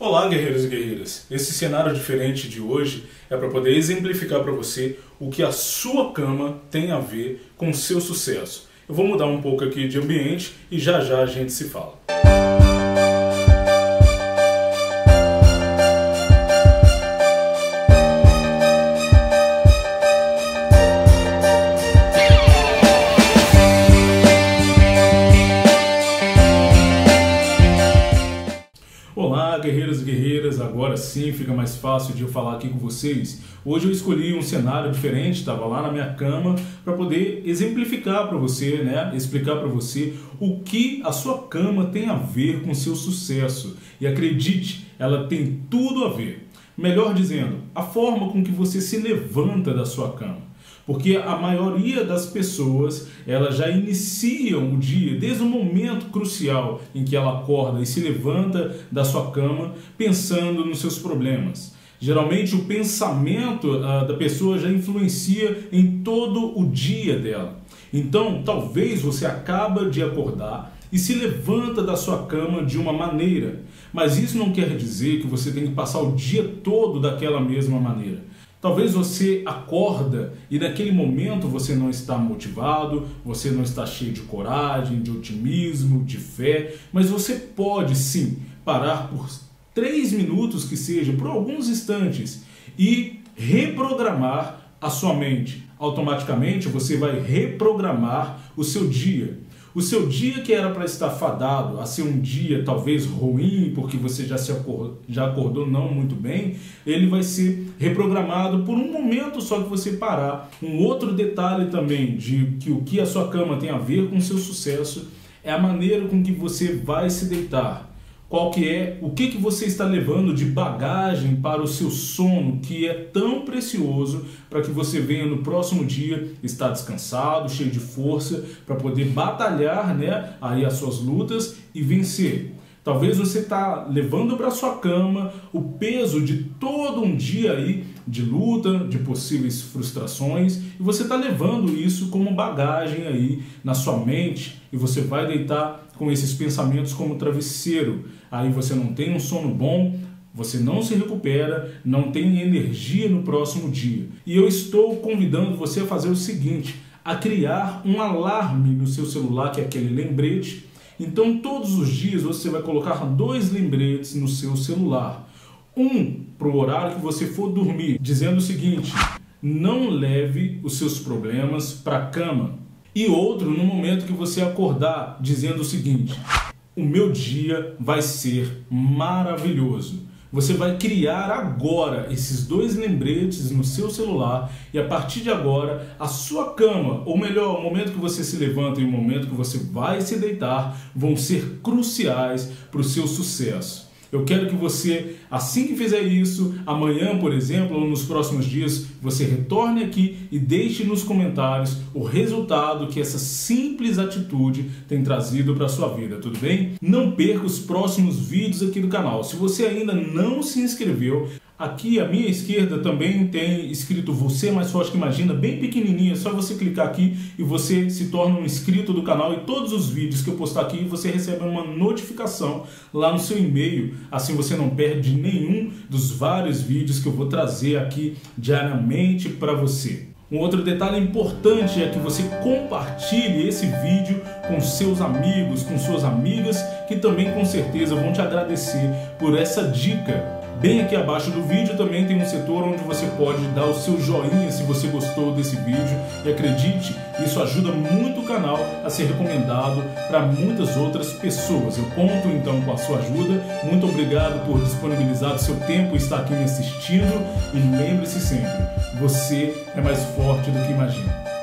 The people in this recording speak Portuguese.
Olá, guerreiros e guerreiras! Esse cenário diferente de hoje é para poder exemplificar para você o que a sua cama tem a ver com o seu sucesso. Eu vou mudar um pouco aqui de ambiente e já já a gente se fala. Agora sim fica mais fácil de eu falar aqui com vocês. Hoje eu escolhi um cenário diferente, estava lá na minha cama para poder exemplificar para você, né, explicar para você o que a sua cama tem a ver com seu sucesso. E acredite, ela tem tudo a ver. Melhor dizendo, a forma com que você se levanta da sua cama. Porque a maioria das pessoas, elas já iniciam o dia desde o momento crucial em que ela acorda e se levanta da sua cama pensando nos seus problemas. Geralmente o pensamento uh, da pessoa já influencia em todo o dia dela. Então, talvez você acaba de acordar e se levanta da sua cama de uma maneira, mas isso não quer dizer que você tem que passar o dia todo daquela mesma maneira. Talvez você acorda e naquele momento você não está motivado, você não está cheio de coragem, de otimismo, de fé, mas você pode sim parar por três minutos que seja, por alguns instantes e reprogramar a sua mente. Automaticamente você vai reprogramar o seu dia. O seu dia que era para estar fadado a ser um dia talvez ruim, porque você já, se acordou, já acordou não muito bem, ele vai ser reprogramado por um momento só que você parar. Um outro detalhe também de que o que a sua cama tem a ver com o seu sucesso é a maneira com que você vai se deitar qual que é, o que, que você está levando de bagagem para o seu sono, que é tão precioso para que você venha no próximo dia estar descansado, cheio de força, para poder batalhar né, aí as suas lutas e vencer. Talvez você está levando para sua cama o peso de todo um dia aí de luta, de possíveis frustrações, e você está levando isso como bagagem aí na sua mente, e você vai deitar com esses pensamentos como travesseiro. Aí você não tem um sono bom, você não se recupera, não tem energia no próximo dia. E eu estou convidando você a fazer o seguinte: a criar um alarme no seu celular, que é aquele lembrete então, todos os dias você vai colocar dois lembretes no seu celular. Um para o horário que você for dormir, dizendo o seguinte: não leve os seus problemas para a cama. E outro no momento que você acordar, dizendo o seguinte: o meu dia vai ser maravilhoso. Você vai criar agora esses dois lembretes no seu celular e a partir de agora a sua cama, ou melhor, o momento que você se levanta e o momento que você vai se deitar, vão ser cruciais para o seu sucesso. Eu quero que você, assim que fizer isso, amanhã, por exemplo, ou nos próximos dias, você retorne aqui e deixe nos comentários o resultado que essa simples atitude tem trazido para a sua vida, tudo bem? Não perca os próximos vídeos aqui do canal. Se você ainda não se inscreveu, Aqui à minha esquerda também tem escrito Você Mais Forte Que Imagina, bem pequenininho, é só você clicar aqui e você se torna um inscrito do canal. E todos os vídeos que eu postar aqui você recebe uma notificação lá no seu e-mail, assim você não perde nenhum dos vários vídeos que eu vou trazer aqui diariamente para você. Um outro detalhe importante é que você compartilhe esse vídeo com seus amigos, com suas amigas, que também com certeza vão te agradecer por essa dica Bem aqui abaixo do vídeo também tem um setor onde você pode dar o seu joinha se você gostou desse vídeo e acredite, isso ajuda muito o canal a ser recomendado para muitas outras pessoas. Eu conto então com a sua ajuda. Muito obrigado por disponibilizar o seu tempo e estar aqui me assistindo e lembre-se sempre, você é mais forte do que imagina.